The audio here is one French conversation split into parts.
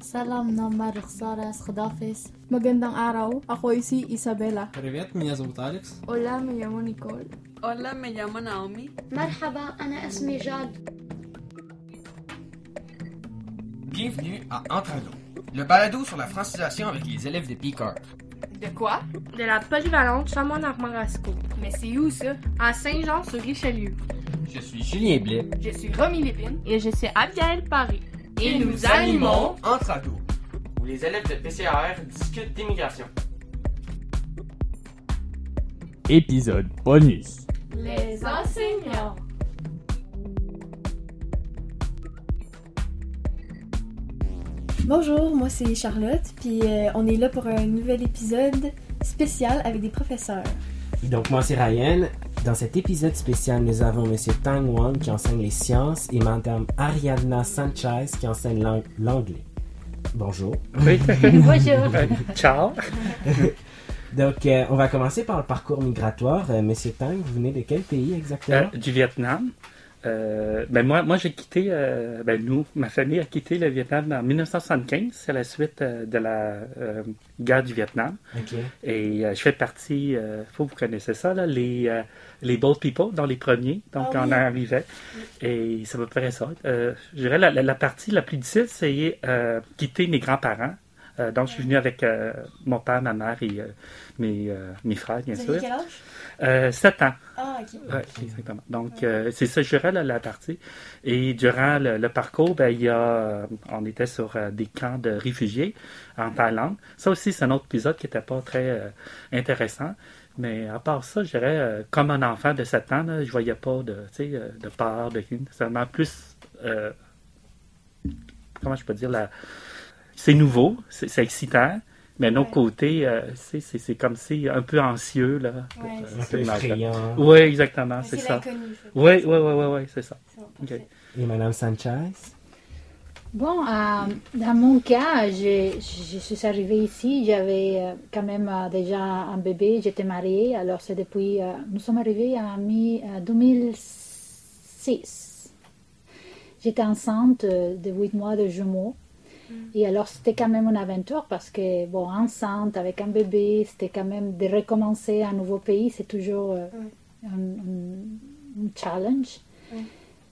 Salam na Marixaras Khadafis. Magandang araw, ako ay si Isabella. Привет, меня зовут Алекс. Hola, me llamo Nicole. Hola, me llamo Naomi. مرحبا أنا اسمي جاد. Bienvenue à Entrado, le balado sur la francisation avec les élèves de Picard. De quoi? De la polyvalente Chamonix-Marasco. Mais c'est où ça? À Saint-Jean-sur-Richelieu. Je suis Julien Blais. Je suis Romy Lépine. Et je suis Abigail Paris. Et nous animons Entrado, où les élèves de PCAR discutent d'immigration. Épisode bonus. Les enseignants. Bonjour, moi c'est Charlotte, puis euh, on est là pour un nouvel épisode spécial avec des professeurs. Et donc moi c'est Ryan. Dans cet épisode spécial, nous avons Monsieur Tang Wan qui enseigne les sciences et Madame Ariadna Sanchez qui enseigne l'ang- l'anglais. Bonjour. Oui. Bonjour. Euh, ciao. Donc euh, on va commencer par le parcours migratoire. Euh, Monsieur Tang, vous venez de quel pays Euh, exactement du Vietnam. Euh, ben moi, moi j'ai quitté, euh, ben nous, ma famille a quitté le Vietnam en 1975, c'est la suite euh, de la euh, guerre du Vietnam. Ok. Et euh, je fais partie, euh, faut que vous connaissez ça, là, les, euh, les Bold People dans les premiers, donc Ah on oui. arrivait. Et ça me ferait ça. Euh, je dirais la, la, la partie la plus difficile, c'est euh, quitter mes grands-parents. Euh, donc je suis venu avec euh, mon père, ma mère et euh, mes, euh, mes frères, bien Vous sûr. quel âge? Euh, sept ans. Ah, ok. Oui, exactement. Donc, euh, c'est ça, je dirais, la, la partie. Et durant le, le parcours, ben, il y a, on était sur euh, des camps de réfugiés en Thaïlande. Ça aussi, c'est un autre épisode qui n'était pas très euh, intéressant. Mais à part ça, je dirais, euh, comme un enfant de 7 ans, là, je voyais pas de, tu sais, euh, de peur, de C'est vraiment plus, euh, comment je peux dire, la... c'est nouveau, c'est excitant. Mais d'un autre Ouais. côté, euh, c'est comme si un peu anxieux, là. pour, Ouais, euh, Un peu effrayant. Oui, exactement, c'est ça. Oui, oui, oui, oui, oui, c'est ça. Et Madame Sanchez? Bon, euh, dans mon cas, je, je suis arrivée ici, j'avais quand même déjà un bébé, j'étais mariée, alors c'est depuis, euh, nous sommes arrivés en mi- euh, 2006. J'étais enceinte de 8 mois de jumeaux. Et alors c'était quand même une aventure parce que, bon, enceinte avec un bébé, c'était quand même de recommencer un nouveau pays, c'est toujours euh, un, un- un challenge.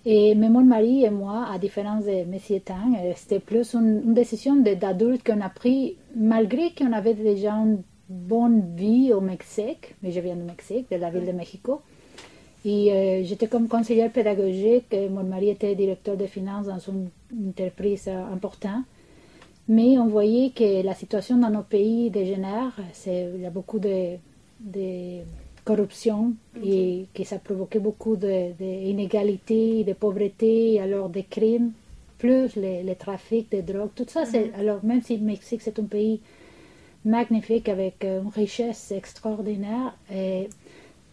Et, mais mon mari et moi, à différence de M. Tang, euh, c'était plus une, une décision d'adulte qu'on a pris, malgré qu'on avait déjà une bonne vie au Mexique, mais je viens du Mexique, de la ville de Mexico. Et euh, j'étais comme conseillère pédagogique, et mon mari était directeur de finances dans une, entreprise importante. Mais on voyait que la situation dans nos pays dégénère, il y a beaucoup de, de corruption et que ça provoquait beaucoup d'inégalités, de, pauvreté, et alors des crimes, plus les, les trafics de drogue, tout ça. c'est Alors même si le Mexique c'est un pays magnifique avec euh, une richesse extraordinaire, et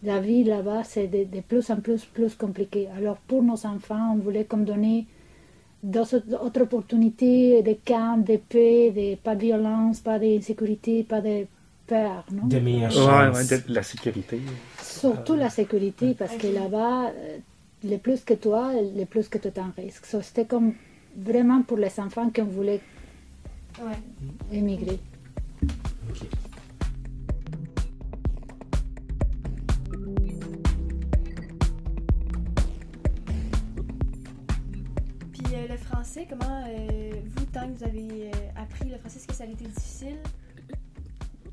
la vie là-bas c'est de, de plus en plus plus compliqué. Alors pour nos enfants, on voulait comme donner d'autres autres opportunités de calme, de paix, de pas de violence, pas d'insécurité, pas de peur, non? de meilleures Ouais, chances. ouais, de la sécurité. Surtout la sécurité, parce que là-bas, euh, le plus que toi, le plus que tu es en risque. So, C'était comme vraiment pour les enfants qu'on voulait Ouais. émigrer. Le français, comment euh, vous, tant que vous avez euh, appris le français, est-ce que ça a été difficile?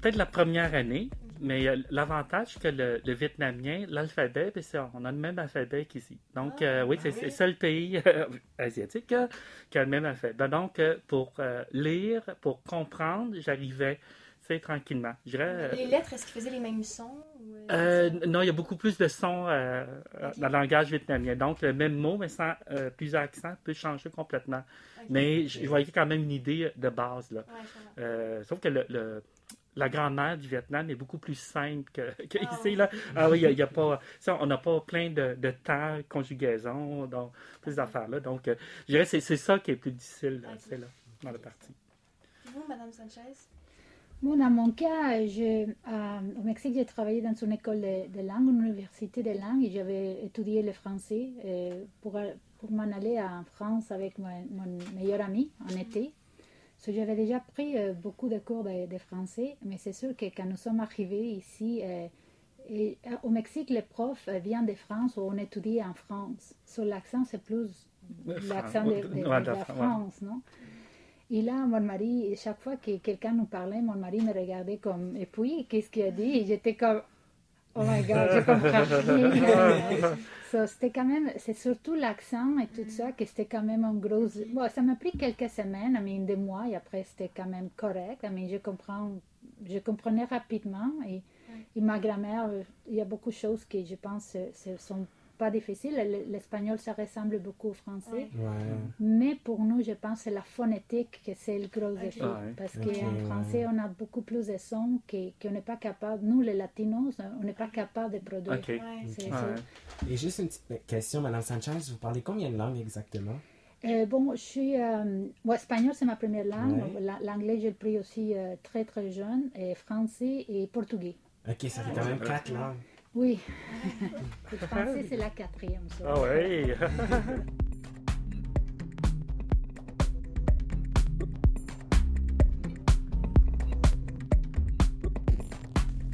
Peut-être la première année, mais l'avantage que le, le vietnamien, l'alphabet, ben, c'est- on a le même alphabet qu'ici. Donc, euh, oui, c'est c'est le seul pays euh, asiatique euh, qui a le même alphabet. Donc, euh, pour lire, pour comprendre, j'arrivais, tu tranquillement. Les lettres, est-ce qu'ils faisaient les mêmes sons? Euh, non, il y a beaucoup plus de sons euh, euh, dans le langage vietnamien. Donc, le même mot, mais sans euh, plusieurs accents, peut changer complètement. Mais je voyais quand même une idée de base. Là. Ouais, sauf que le, le- la grammaire du Vietnam est beaucoup plus simple que, que Ah, ici. Là. Ah oui, il y a, il y a pas, on n'a pas plein de, de temps, conjugaison, donc, plus d'affaires. Là. Donc, je dirais que c'est, ça qui est plus difficile là, Ok. tu sais, là, dans la partie. Vous, Madame Sanchez? Bon, dans mon cas, je, euh, au Mexique, j'ai travaillé dans une école de, de langue, une université de langue, et j'avais étudié le français euh, pour, pour m'en aller en France avec mon, mon meilleur ami en été. J'avais déjà pris euh, beaucoup de cours de, de français, mais c'est sûr que quand nous sommes arrivés ici, euh, et, euh, au Mexique, les profs euh, viennent de France ou on étudie en France. Sur l'accent, c'est plus l'accent de, de- de de la. France, non? Et là, mon mari, chaque fois que quelqu'un nous parlait, mon mari me regardait comme, et puis, qu'est-ce qu'il a dit? Et j'étais comme, oh my god, je comprends rien. So, c'était quand même, c'est surtout l'accent et tout ça que c'était quand même un gros. Bon, ça m'a pris quelques semaines, I mean, des mois, et après c'était quand même correct. I mean, je comprends, je comprenais rapidement et, et ma grammaire, euh, il y a beaucoup de choses que je pense ne sont pas difficiles. L- L'espagnol, ça ressemble beaucoup au français. Ouais. Mais pour nous, je pense que c'est la phonétique que c'est le gros défi. Ouais. Parce qu'en français, on a beaucoup plus de sons que- qu'on n'est pas capable. Nous, les latinos, on n'est pas capable de produire. OK. Ouais. C'est- Ouais. c'est- Et juste une petite question, Madame Sanchez, vous parlez combien de langues exactement? Euh, bon, je suis. Euh, ouais, espagnol, c'est ma première langue. Ouais. L'anglais, j'ai pris aussi euh, très, très jeune. Et français et portugais. Ok, ça fait quand même quatre langues. Oui. français, c'est la quatrième. ça. Ah ouais.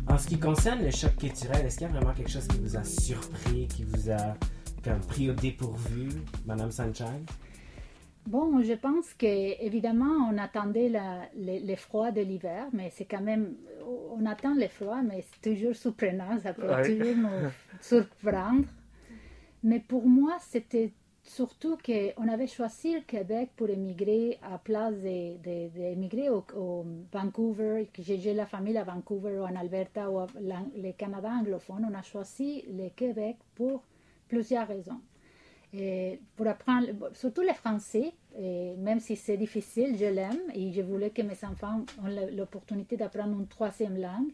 En ce qui concerne le choc culturel, est-ce qu'il y a vraiment quelque chose qui vous a surpris, qui vous a comme pris au dépourvu, Madame Sanchez? Bon, je pense que évidemment, on attendait la, les, les froids de l'hiver, mais c'est quand même. On attend les froids, mais c'est toujours surprenant. Ça peut Ouais. toujours nous surprendre. Mais pour moi, c'était surtout qu'on avait choisi le Québec pour émigrer à place d'émigrer au, au Vancouver, que j'ai la famille à Vancouver ou en Alberta ou le Canada anglophone. On a choisi le Québec pour plusieurs raisons. Et pour apprendre, surtout le français, et même si c'est difficile, je l'aime et je voulais que mes enfants aient l'opportunité d'apprendre une troisième langue.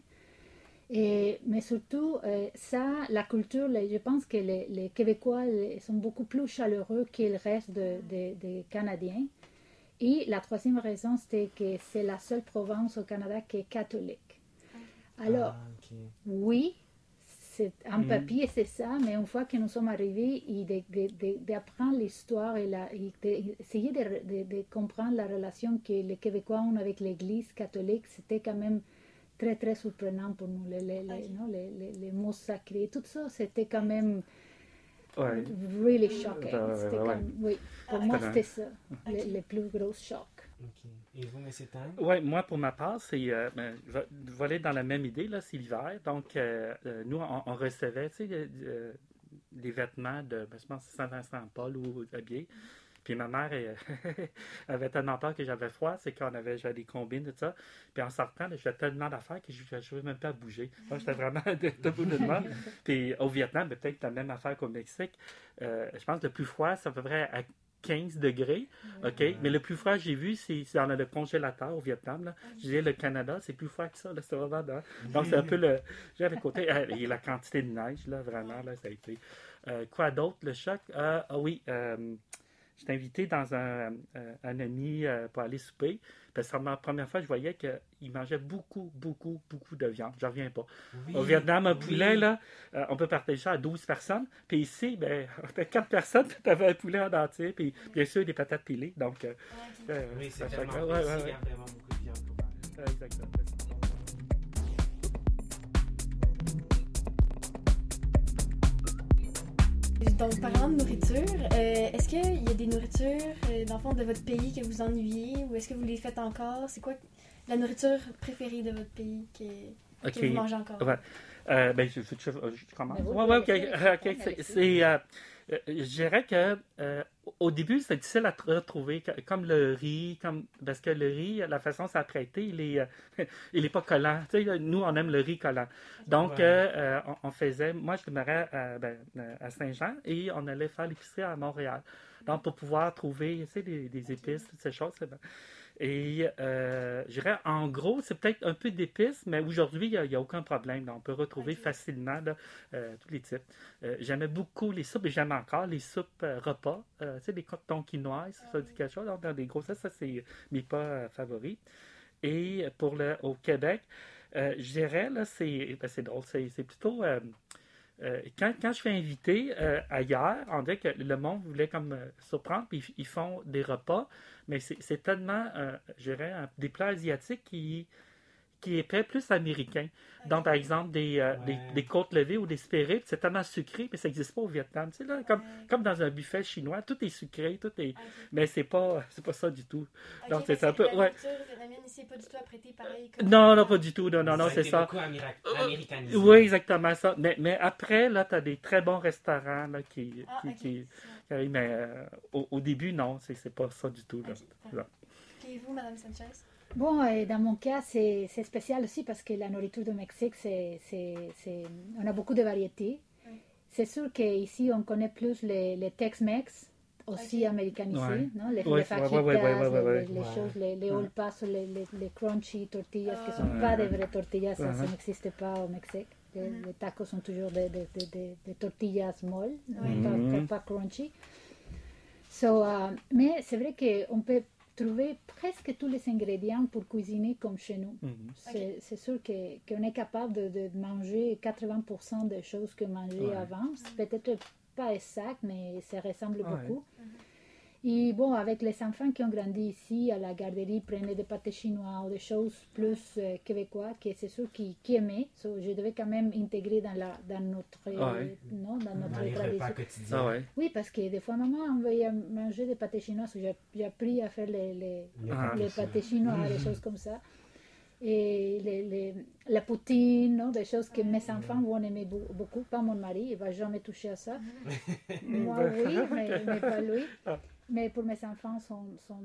Et, mais surtout, euh, ça, la culture, je pense que les, les Québécois sont beaucoup plus chaleureux que le reste de- de- des Canadiens. Et la troisième raison, c'était que c'est la seule province au Canada qui est catholique. Alors, Ah, oui, c'est un papier, c'est ça, mais une fois que nous sommes arrivés, d'apprendre l'histoire et, la- et d'essayer de, de- de comprendre la relation que les Québécois ont avec l'Église catholique, c'était quand même très, très surprenant pour nous. Les, les, les- non, les, les- les mots sacrés, tout ça, c'était quand même Ouais. really shocking. Ouais, ouais, oui, pour moi, Ok. c'était ça, le, le plus gros choc. Et vous, Tang? Ouais, moi, pour ma part, c'est. euh, ben, je vais- je vais aller dans la même idée, là, c'est l'hiver. Donc, euh, euh, nous, on, on recevait, tu sais, euh, euh, des vêtements de, ben, je pense, Saint-Vincent-Paul ou habillés. Puis ma mère elle, avait tellement peur que j'avais froid, c'est qu'on avait j'avais des combines, tout ça. Puis en sortant, j'avais tellement d'affaires que je ne pouvais même pas bouger. Moi, j'étais vraiment de- debout de moi. Puis au Vietnam, ben, peut-être la même affaire qu'au Mexique. Je pense que le plus froid, peu près à 15 degrés. OK? Mais le plus froid que j'ai vu, c'est dans le congélateur au Vietnam. Là. Je disais, le Canada, c'est plus froid que ça. là, C'est vraiment Donc, c'est un peu le. J'ai le côté. euh, et la quantité de neige, là, vraiment, là, ça a été. Euh, quoi d'autre, le choc? Euh, ah oui. J'étais invité dans un, euh, un ami euh, pour aller souper. Parce que la première fois, je voyais qu'il mangeait beaucoup, beaucoup, beaucoup de viande. Je reviens pas. Au Vietnam, un poulet, là, euh, on peut partager ça à 12 personnes. Puis ici, ben, on était 4 personnes, tu avais un poulet en entier, puis bien sûr des patates pilées. Donc, euh, Oui, c'est que- ouais, ouais, ouais. a vraiment beaucoup de viande exactement. Donc, parlant de nourriture, euh, est-ce qu'il y a des nourritures, euh, dans le fond, de votre pays que vous ennuyez ou est-ce que vous les faites encore? C'est quoi la nourriture préférée de votre pays que, vous mangez encore? Ouais. Euh, ben, je, je, je- je commence. Ben oui, ouais, ouais, ok. oui, euh, c'est- c'est, euh, je dirais que euh, au début, c'était difficile à tr- retrouver, comme le riz, comme parce que le riz, la façon a prêté, il est, euh, il est pas collant. Tu sais, nous, on aime le riz collant. Donc, Ouais. euh, on, on faisait, moi, je demeurais à, ben, à Saint-Jean et on allait faire l'épicerie à Montréal. Donc, pour pouvoir trouver, tu sais, des, des épices, toutes ces choses. c'est ben- Et euh, je dirais, en gros, c'est peut-être un peu d'épices, mais aujourd'hui, il n'y a, aucun problème. là. on peut retrouver facilement là, euh, tous les types. Euh, J'aimais beaucoup les soupes et j'aime encore les soupes euh, repas. Tu sais, les cotons quinoises, ça dit quelque chose. Dans des grossesses, ça, c'est mes pas favoris. Et pour le, au Québec, je dirais, là, c'est ben, c'est drôle, c'est c'est plutôt. Euh, quand, je fais inviter euh, ailleurs, on dirait que le monde voulait comme euh, surprendre, puis ils font des repas, mais c'est tellement, euh, je dirais, des plats asiatiques qui qui étaient plus américains. Donc, par exemple, des, euh, des, Ouais. des côtes levées ou des spérites, c'est tellement sucré, mais ça n'existe pas au Vietnam. Tu sais, là, comme, Ouais. comme dans un buffet chinois, tout est sucré, tout est... Ok. Mais c'est pas, c'est pas ça du tout. Ok, Donc, c'est un peu- La ouais. ici n'est pas du tout apprêtée pareil. comme- Non, non, pas du tout. Non, non, non, c'est ça. beaucoup améra- américanisé. Oui, exactement ça. Mais, mais après, là, tu as des très bons restaurants là, qui, Ah, qui, ok. qui- qui arrivent, mais euh, au, au début, non, c'est c'est pas ça du tout. Là. Là. Et vous, Madame Sanchez? Bon, et dans mon cas, c'est spécial aussi parce que la nourriture du Mexique, c'est, on a beaucoup de variétés. Oui. C'est sûr qu'ici, on connaît plus les, les Tex-Mex, aussi Ok. américanisés, Ouais. non? les, Ouais, les ouais, ouais, fajitas, ouais, ouais, ouais, les- ouais. les, les Ouais. choses, les, les paso, les, les, les crunchy tortillas, qui ne Ah. sont pas des vraies tortillas, ça, ça n'existe pas au Mexique. Les, Mhm. les tacos sont toujours des, des, des, des- des tortillas molles? Oui. pas, Mhm. pas crunchy. So, euh, mais c'est vrai qu'on peut trouver presque tous les ingrédients pour cuisiner comme chez nous. Mhm. C'est c'est sûr que- qu'on est capable de, de manger 80% des choses que mangeait Ouais. avant. C'est peut-être pas exact, mais ça ressemble Ouais. beaucoup. Et bon, avec les enfants qui ont grandi ici, à la garderie, prenaient des pâtés chinois ou des choses plus euh, québécois, que c'est sûr qu'ils qui aimaient. So, je devais quand même intégrer dans, la, dans notre, Ah ouais? non, dans notre Dans tradition. Ah ouais? Oui, parce que des fois, maman envoyait manger des pâtés chinois. so J'ai j'ai appris à faire les, les, Les Ah. les pâtés chinois, des choses comme ça. Et les, les- la poutine, non, des choses que mes enfants vont aimer beau- beaucoup. Pas mon mari, il va jamais toucher à ça. Moi, oui, mais, mais pas lui. Mais pour mes enfants, sont, sont,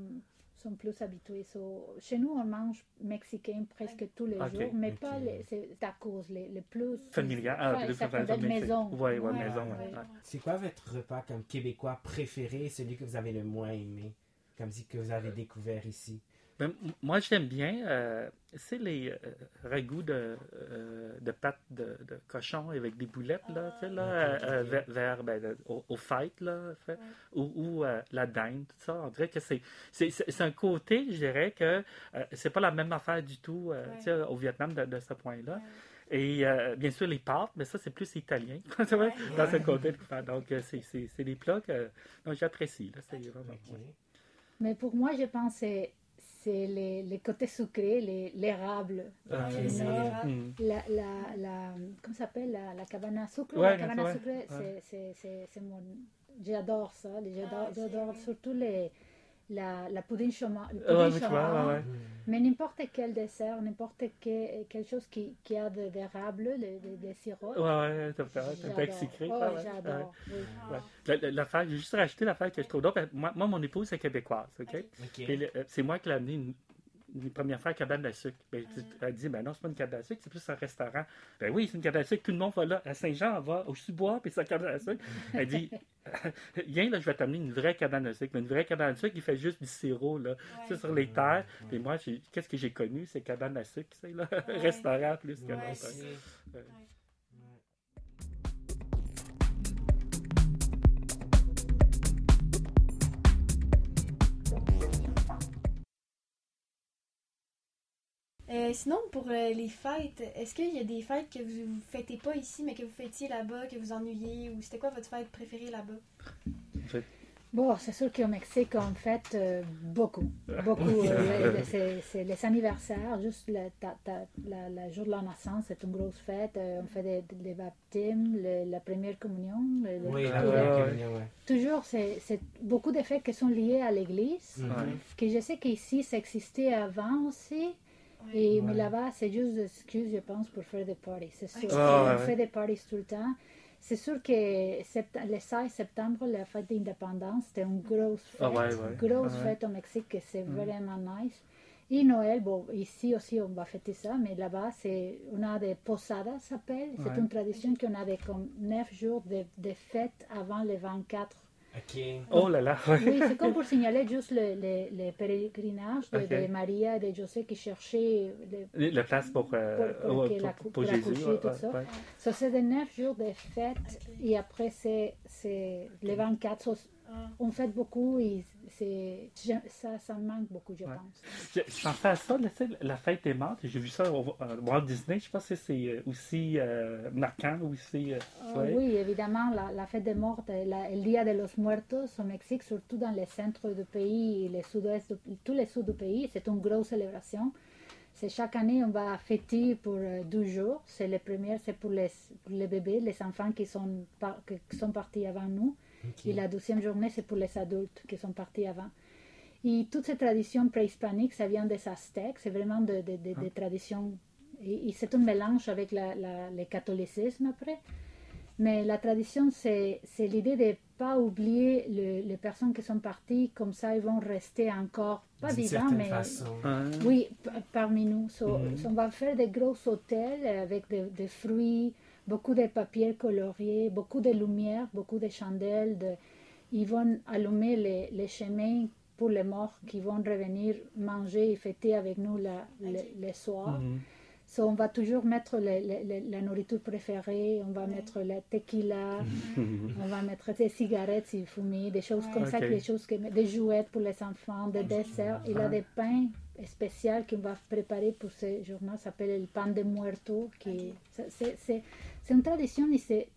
sont plus habitués. So, chez nous, on mange mexicain presque tous les jours, mais Ok. pas les c'est tacos, les, les plus Familial. Ah, Ouais, plus ça familial, maison. Ouais, ouais, Ouais, maison. ouais. ouais, ouais. C'est quoi votre repas comme québécois préféré, celui que vous avez le moins aimé, comme dit que vous avez découvert ici? Ben, moi, j'aime bien, euh, c'est les euh, ragoûts de, euh, de pâte de, de cochon avec des boulettes, là, tu sais, là, euh, ok, euh, vers, vers, ben, au, au fête, là, fait, ou, ou euh, la dinde, tout ça. On dirait que c'est, c'est, c'est c'est un côté, je dirais, que euh, c'est pas la même affaire du tout, euh, Ouais. tu sais, au Vietnam, de, de ce point-là. Et euh, bien sûr, les pâtes, mais ça, c'est plus italien, tu vois, dans ce côté. Donc, c'est, c'est, c'est des plats que j'apprécie, là, c'est vraiment... Ok. Mais pour moi, je pense que c'est- les, les côtés sucrés, les- l'érable. Ah, grave. Mm. La, la, la, comment s'appelle la, la cabane à sucre? Ouais, La cabane à sucre, ouais. c'est- c'est- c'est c'est mon... J'adore ça. J'adore Ah, oui. surtout les, la, la poudine chômage. Ouais, ouais, ouais. Mais n'importe quel dessert, n'importe quel, quelque chose qui, qui a de- d'érable, le, le, le sirop. Ouais, ouais, j'adore. un bec sucré. Oh, ouais, j'adore. ouais. L'affaire, j'ai juste rajouté l'affaire que je trouve drôle. Moi, moi, mon épouse est québécoise, OK? Ok. Ok. Et le- euh, c'est moi qui l'ai amené une, une première fois à cabane à sucre. Ben, tu- Elle dit, ben non, c'est pas une cabane à sucre, c'est plus un restaurant. Ben oui, c'est une cabane à sucre, tout le monde va là. À Saint-Jean, on va au sous-bois, puis c'est une cabane à sucre. Elle dit, viens là, je vais t'amener une vraie cabane à sucre. Mais une vraie cabane à sucre, il fait juste du sirop, là. Sur les terres. Puis moi, qu'est-ce que j'ai connu? C'est cabane à sucre, c'est là. Restaurant plus que Ouais, Euh, sinon, pour euh, les fêtes, est-ce qu'il y a des fêtes que vous ne fêtez pas ici, mais que vous fêtiez là-bas, que vous ennuyez, ou c'était quoi votre fête préférée là-bas? Bon, c'est sûr qu'au Mexique, on fête euh, beaucoup. Beaucoup. euh, c'est c'est les anniversaires, juste le ta- ta- la, la jour de la naissance, c'est une grosse fête. Euh, on fait des, des baptêmes, le- la première communion. le- le- Oui, tout la première communion, ouais. Toujours, c'est c'est beaucoup de fêtes qui sont liées à l'église. Que je sais qu'ici, ça existait avant aussi. Et, Mais là-bas, c'est juste des excuses, je pense, pour faire des parties. C'est sûr. Ah, on fait des parties tout le temps. C'est sûr que le 16 septembre, la fête d'indépendance, c'était une grosse fête. Ah, ouais, ouais. Grosse fête au Mexique, que c'est vraiment nice. Et Noël, bon, ici aussi, on va fêter ça, mais là-bas, c'est, on a des posadas, ça s'appelle. C'est Ouais. une tradition qu'on a des comme 9 jours de, de fête avant le 24. Ok. Oh là là, ouais. Oui, c'est comme pour signaler juste le, le, le pèlerinage de, Ok. de Maria et de José qui cherchaient le, La place pour, euh, Pour- pour la- pour pour Jésus. tout ouais, ça. ouais. Ça, c'est des neuf jours de fête et après, c'est, c'est les 24. Ah. on fête beaucoup et c'est, ça, ça me manque beaucoup, je pense. Je, je pensais à ça, là, la fête des morts. J'ai vu ça au euh, Walt Disney. Je pense que c'est euh, aussi euh, marquant. Aussi, euh, Ah ouais. Oui, évidemment, la, la fête des morts, la, el Día de los Muertos au Mexique, surtout dans les centres du pays et le sud-ouest, tous les sud du pays, c'est une grosse célébration. C'est chaque année, on va fêter pour euh, 12 jours. C'est le premier, c'est pour les, pour les bébés, les enfants qui sont, par- qui sont partis avant nous. Et la deuxième journée, c'est pour les adultes qui sont partis avant. Et toutes ces traditions préhispaniques, ça vient des Aztèques. C'est vraiment de- de- de- des traditions. Et, et c'est un mélange avec la- la- le catholicisme après. Mais la tradition, c'est c'est l'idée de ne pas oublier le- les personnes qui sont parties. Comme ça, ils vont rester encore, pas vivants, mais façon. Hein? oui, parmi nous. So- Mhm. so on va faire des gros hôtels avec des, des fruits, beaucoup de papier colorié, beaucoup de lumière, beaucoup de chandelles. de- Ils vont allumer les, les chemins pour les morts qui vont revenir manger et fêter avec nous la, le, le soir. Mhm. So, on va toujours mettre la nourriture préférée, on va mettre la tequila, on va mettre des cigarettes des choses comme ça, des choses que, des jouets pour les enfants, des desserts. Il y a des pains spéciaux qu'on va préparer pour ce jour-là, ça s'appelle le pan de muerto. Qui, c'est- c'est- C'est c'est une tradition, et c'est-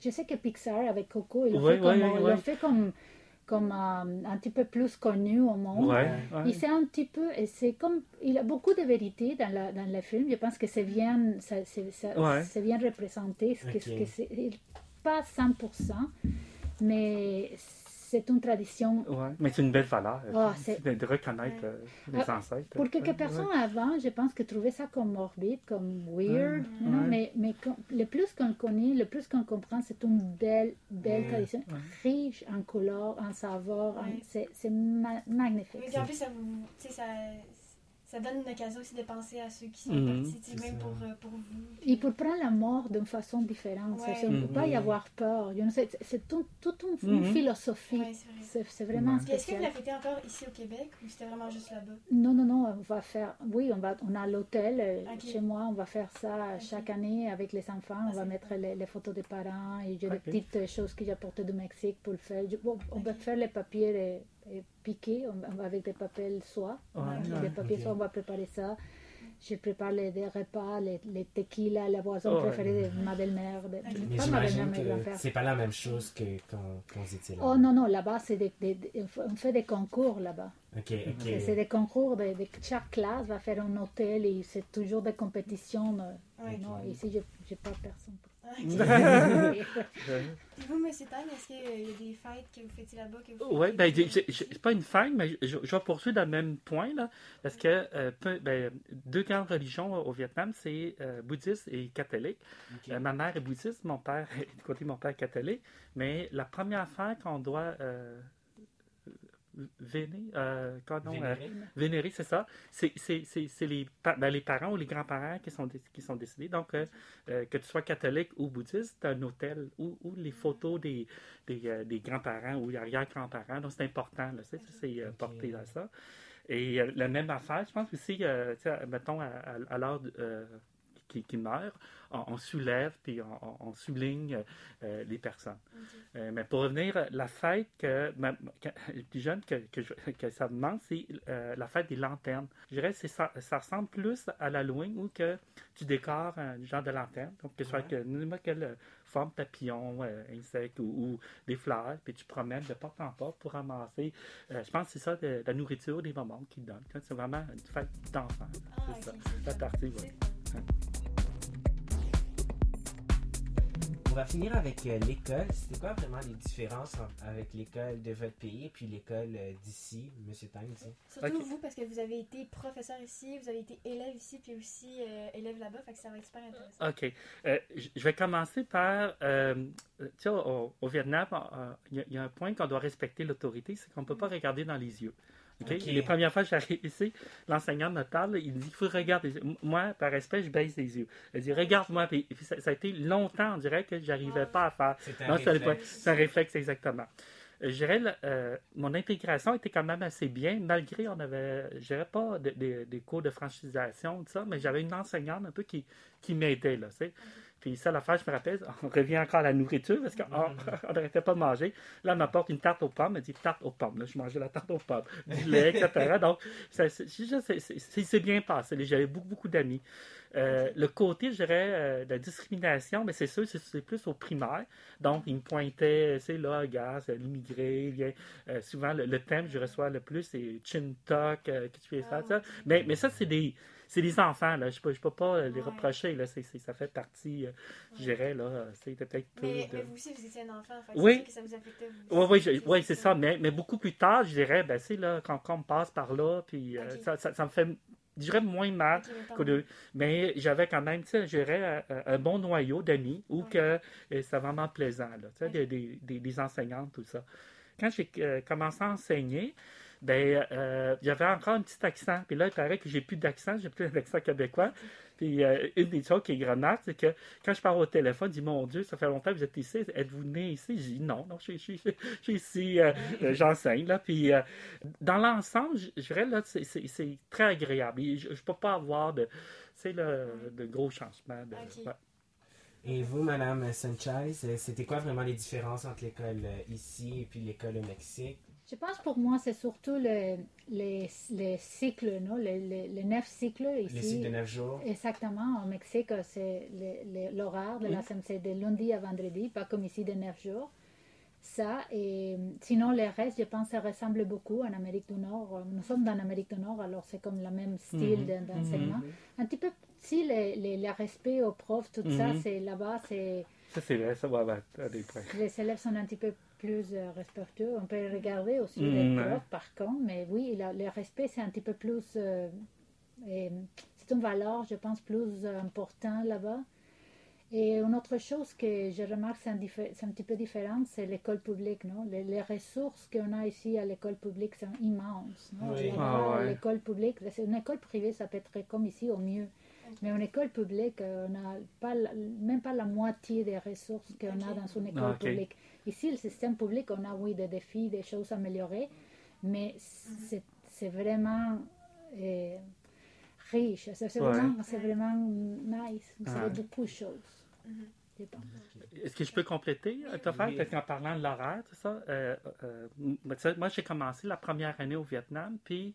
je sais que Pixar avec Coco, il Ouais, fait comme, comme euh, un petit peu plus connu au monde. Ouais, ouais. c'est un petit peu, et c'est comme, il a beaucoup de vérité dans, la, dans le film. Je pense que c'est bien, ça, c'est, ça- Ouais. c'est bien représenté. ce que- Ok. que c'est, il- pas 100%, mais c'est une tradition. Ouais, mais c'est une belle valeur. Ah, c'est- de, de reconnaître euh, les Ah, ancêtres. Pour quelques Ouais, personnes avant, je pense que trouvaient ça comme morbide, comme weird, Ouais, non, ouais. mais, mais quand- le plus qu'on connaît, le plus qu'on comprend, c'est une belle, belle Ouais. tradition, riche en couleurs, en saveurs, en- Ouais. c'est, c'est ma- magnifique. Mais en plus, ça vous. Ça, ça donne une occasion aussi de penser à ceux qui sont Mhm. partis, même ça. pour, euh, pour vous. Et pour prendre la mort d'une façon différente. Ouais. C'est- Il ne peut pas y Mhm. avoir peur. You know, C'est c'est tout- toute une, une Mhm. philosophie. Ouais, c'est vrai. Vraiment est-ce que vous la fêtez encore ici au Québec ou c'était vraiment juste là-bas? Non, non, non, on va faire. Oui, on, va, on a l'hôtel euh, chez moi. On va faire ça chaque année avec les enfants. Ah, on va c'est mettre les, les photos des parents et j'ai Ok. des petites euh, choses que j'ai apportées du Mexique pour le faire. Je- bon, on va faire les papiers euh, va- avec des papiers soie. Ouais, ouais. des papiers Ok. soie, on va préparer ça. Je prépare les, des repas, les, les tequila, la boisson Ouais. préférée de ma belle-mère. de- Mais pas ma belle-mère, c'est pas la même chose que quand, quand vous étiez là. Oh non, non, là-bas, c'est des, des- des- on fait des concours là-bas. C'est c'est des concours, de, de- chaque classe va faire un hôtel et c'est toujours des compétitions. euh. Non, ici, je n'ai pas personne. Ah, vous, M. Tang, est-ce qu'il y a des fêtes que vous fêtez là-bas que vous Oui, ben, c'est pas une fête, mais je, je vais poursuivre dans le même point, là, parce que euh, peu- ben, deux grandes religions au Vietnam, c'est euh, bouddhiste et catholique. Euh, ma mère est bouddhiste, mon père, du côté de mon père est catholique, mais la première fête qu'on doit euh, vénérer, euh, euh, Vénérer. c'est ça. C'est les, pa- ben, les parents ou les grands-parents qui sont, qui sont décédés. Donc, euh, que tu sois catholique ou bouddhiste, tu un hôtel où les photos des, des, des grands-parents ou arrière-grands-parents. Donc, c'est important. C'est porté à ça. Et la même affaire, je pense aussi, mettons, à, à, à l'heure qui, qui meurt, on, on soulève puis on, souligne euh, les personnes. Euh, mais pour revenir, la fête que, ma, plus jeune que, que, je- que ça me manque, c'est euh, la fête des lanternes. Je dirais que ça, ça ressemble plus à l'Halloween où que tu décores un genre de lanterne, donc que ce soit Ouais. que n'importe quelle forme, papillon, euh, insecte ou, ou des fleurs, puis tu promènes de porte en porte pour ramasser. euh, je pense que c'est ça, de, la nourriture, des moments qu'ils donnent. C'est vraiment une fête d'enfant. Ah, c'est ça. La partie, On va finir avec euh, l'école. C'était quoi vraiment les différences en- avec l'école de votre pays et puis l'école euh, d'ici, Monsieur Tang? Surtout Ok. vous, parce que vous avez été professeur ici, vous avez été élève ici, puis aussi euh, élève là-bas, fait que ça va être super intéressant. OK. Euh, je je vais commencer par, euh, tu sais, au, au Vietnam, euh, il y, a- il y a un point qu'on doit respecter l'autorité, c'est qu'on ne peut pas regarder dans les yeux. Les premières fois que j'arrive ici, l'enseignant me parle, il dit, il faut regarder. Moi, par respect, je baisse les yeux. Il dit, regarde-moi. Puis, ça, ça a été longtemps, on dirait que j'arrivais pas à faire. C'est un réflexe. c'est un réflexe, exactement. Euh, Je dirais, euh, mon intégration était quand même assez bien, malgré on avait, je dirais pas de- de- des cours de franchisation, tout ça, mais j'avais une enseignante un peu qui, qui m'aidait, là, tu sais. Puis ça, l'affaire, je me rappelle, on revient encore à la nourriture parce qu'on on n'arrêtait pas de manger. Là, elle m'apporte une tarte aux pommes. Elle dit tarte aux pommes. Là, je mangeais la tarte aux pommes, du lait, etc. Donc, ça, bien passé. J'avais beaucoup, beaucoup d'amis. Euh, Le côté, je dirais, euh, de la discrimination, mais c'est sûr, c'est, plus au primaire. Donc, ils me pointaient, c'est là, gars, c'est l'immigré. Euh, souvent, le, le, thème que je reçois le plus, c'est chin talk, euh, que tu fais ça, ça. Mais, mais ça, c'est des c'est des enfants, là. Je peux, je peux pas les reprocher, là. C'est, c'est, ça fait partie, euh, je dirais, là. C'est peut-être peu mais, de... mais vous aussi, vous étiez un enfant. Fait oui. que ça vous affectait. Oui, oui, oui c'est ça. Mais, mais beaucoup plus tard, je dirais, ben, c'est là, quand, quand on passe par là, puis euh, ça, ça, ça me fait, je dirais, moins mal que de... Mais j'avais quand même, tu sais, je dirais, un, un bon noyau d'amis où Ouais. que euh, c'était vraiment plaisant, là. Tu sais, des, des, des, enseignantes, tout ça. Quand j'ai euh, commencé à enseigner, ben, euh, j'avais encore un petit accent. Puis là, il paraît que j'ai plus d'accent, j'ai plus d'accent québécois. Puis euh, une des choses qui est grenade, c'est que quand je parle au téléphone, je dis Mon Dieu, ça fait longtemps que vous êtes ici. Êtes-vous né ici? Je dis non, non, je suis, ici, euh, euh, j'enseigne. Là. Puis euh, dans l'ensemble, je je dirais là, c'est- c'est c'est très agréable. Et Je ne peux pas avoir de, de gros changements. De, Ok. ouais. Et vous, Madame Sanchez, c'était quoi vraiment les différences entre l'école ici et puis l'école au Mexique? Je pense pour moi, c'est surtout le- les, les cycles, non? Les, les, les neuf cycles ici. Les cycles de neuf jours? Exactement. Au Mexique, c'est le- le- l'horaire de la semaine, c'est de lundi à vendredi, pas comme ici de neuf jours. Ça, et sinon, le reste, je pense, ça ressemble beaucoup en Amérique du Nord. Nous sommes dans l'Amérique du Nord, alors c'est comme le même style Mhm. d'en- d'enseignement. Un petit peu, si le, respect aux profs, tout ça, Mhm. c'est là-bas, c'est. Ça, c'est vrai, ça va à des points. Les élèves sont un petit peu plus euh, respectueux. On peut regarder aussi Mm, les ouais. profs, par contre, mais oui, la- le respect, c'est un petit peu plus. euh, et c'est une valeur, je pense, plus euh, importante là-bas. Et une autre chose que je remarque, c'est un, diffé- c'est un petit peu différent, c'est l'école publique. Non? Les, les ressources qu'on a ici à l'école publique sont immenses. Non? Oui. Là-bas, Ah ouais. L'école publique, c'est une école privée, ça peut être comme ici au mieux. Mais une école publique, euh, on n'a pas, même pas la moitié des ressources qu'on a Ok. dans une école Ah, publique. Ici, le système public, on a, oui, des défis, des choses à améliorer, mais c'est c'est vraiment euh, riche. C'est c'est Ouais. vraiment, c'est vraiment nice. Vous savez Ouais. beaucoup de choses. Pense. Est-ce que je peux compléter, euh, te faire, Oui. parce qu'en parlant de l'horaire, tout ça, euh, euh, moi j'ai commencé la première année au Vietnam, puis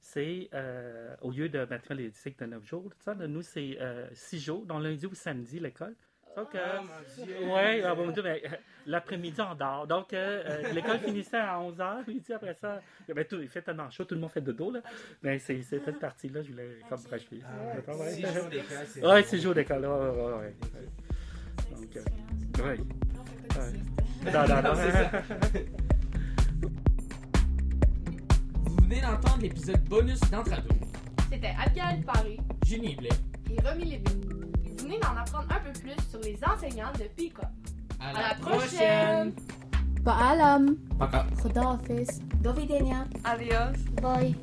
c'est euh, au lieu de mettre les cycles de 9 jours, tout ça, là, nous c'est 6 jours, donc lundi ou samedi l'école. Donc, euh, Oh, mon Dieu! ouais, ah, bon Dieu, mais, euh, l'après-midi on dort. Donc, euh, euh, l'école finissait à 11h, midi après ça. Ben, tout, il fait tellement chaud, tout le monde fait dodo, là. Mais c'est c'est cette partie-là, je voulais comme racheter. Ah, ouais. Six jours d'école, c'est Ouais, bon. 6 jours d'école, là, ouais, ouais, ouais. Donc, euh, ouais. Ouais. Non, non, non. venez d'entendre l'épisode bonus d'Entrado. C'était Abigail Paris Jenny Blais. et Romy. Vous venez d'en apprendre un peu plus sur les enseignants de PICA. À À la prochaine! Paalam! Paka. Khuda Hafiz. Do widzenia. Adios! Bye!